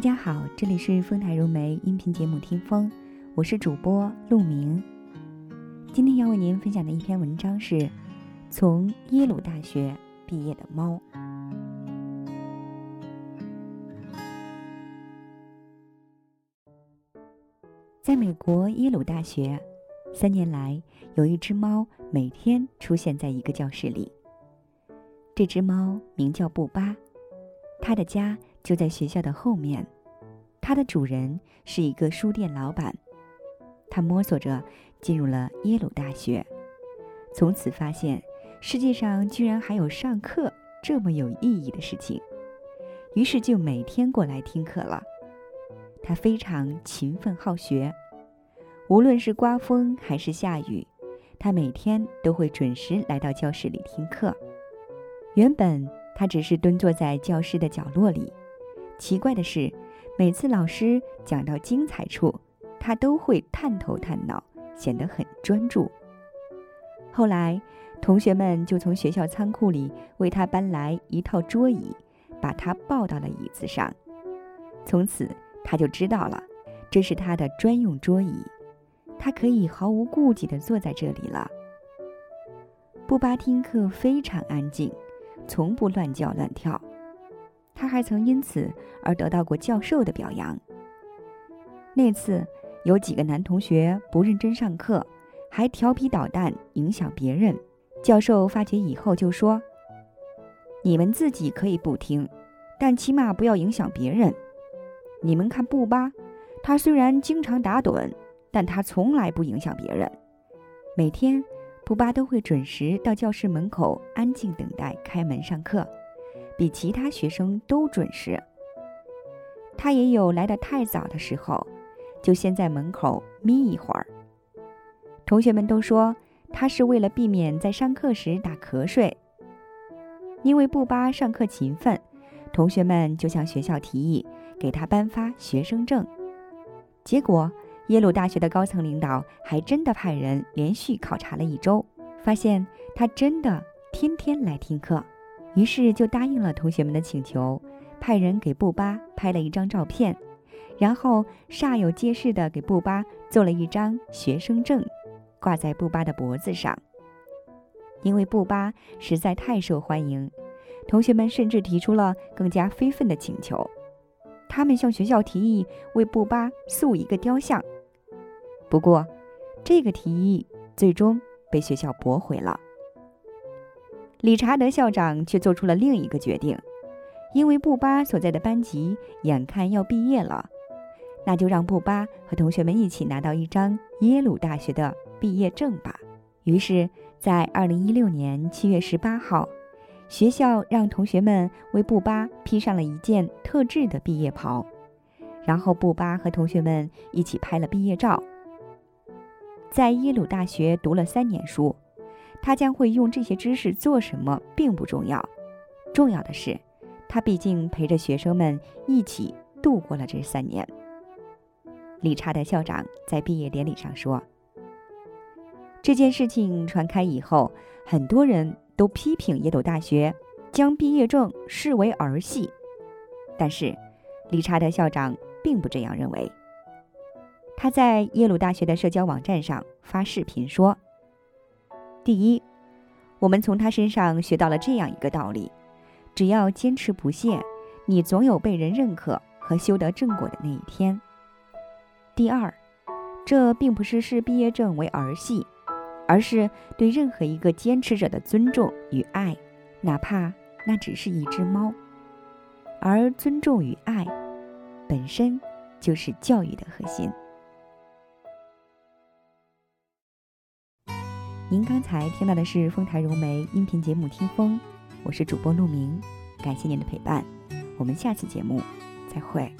大家好，这里是丰台如梅音频节目《听风》，我是主播陆明。今天要为您分享的一篇文章是：从耶鲁大学毕业的猫。在美国耶鲁大学，三年来有一只猫每天出现在一个教室里。这只猫名叫布巴，它的家。就在学校的后面，它的主人是一个书店老板。他摸索着进入了耶鲁大学，从此发现世界上居然还有上课这么有意义的事情，于是就每天过来听课了。他非常勤奋好学，无论是刮风还是下雨，他每天都会准时来到教室里听课。原本他只是蹲坐在教室的角落里。奇怪的是，每次老师讲到精彩处，他都会探头探脑，显得很专注。后来，同学们就从学校仓库里为他搬来一套桌椅，把他抱到了椅子上。从此，他就知道了，这是他的专用桌椅，他可以毫无顾忌地坐在这里了。布巴听课非常安静，从不乱叫乱跳。他还曾因此而得到过教授的表扬。那次有几个男同学不认真上课，还调皮捣蛋，影响别人。教授发觉以后就说：“你们自己可以不听，但起码不要影响别人。你们看布巴，他虽然经常打盹，但他从来不影响别人。每天，布巴都会准时到教室门口，安静等待开门上课。”比其他学生都准时。他也有来的太早的时候，就先在门口眯一会儿。同学们都说他是为了避免在上课时打瞌睡。因为布巴上课勤奋，同学们就向学校提议给他颁发学生证。结果，耶鲁大学的高层领导还真的派人连续考察了一周，发现他真的天天来听课。于是就答应了同学们的请求，派人给布巴拍了一张照片，然后煞有介事地给布巴做了一张学生证，挂在布巴的脖子上。因为布巴实在太受欢迎，同学们甚至提出了更加非分的请求，他们向学校提议为布巴塑一个雕像。不过，这个提议最终被学校驳回了。理查德校长却做出了另一个决定，因为布巴所在的班级眼看要毕业了，那就让布巴和同学们一起拿到一张耶鲁大学的毕业证吧。于是，在二零一六年七月十八号，学校让同学们为布巴披上了一件特制的毕业袍，然后布巴和同学们一起拍了毕业照。在耶鲁大学读了三年书。他将会用这些知识做什么并不重要，重要的是，他毕竟陪着学生们一起度过了这三年。理查德校长在毕业典礼上说：“这件事情传开以后，很多人都批评耶鲁大学将毕业证视为儿戏，但是，理查德校长并不这样认为。他在耶鲁大学的社交网站上发视频说。”第一，我们从他身上学到了这样一个道理：只要坚持不懈，你总有被人认可和修得正果的那一天。第二，这并不是视毕业证为儿戏，而是对任何一个坚持者的尊重与爱，哪怕那只是一只猫。而尊重与爱，本身就是教育的核心。您刚才听到的是《丰台融媒》音频节目《听风》，我是主播陆明，感谢您的陪伴，我们下次节目再会。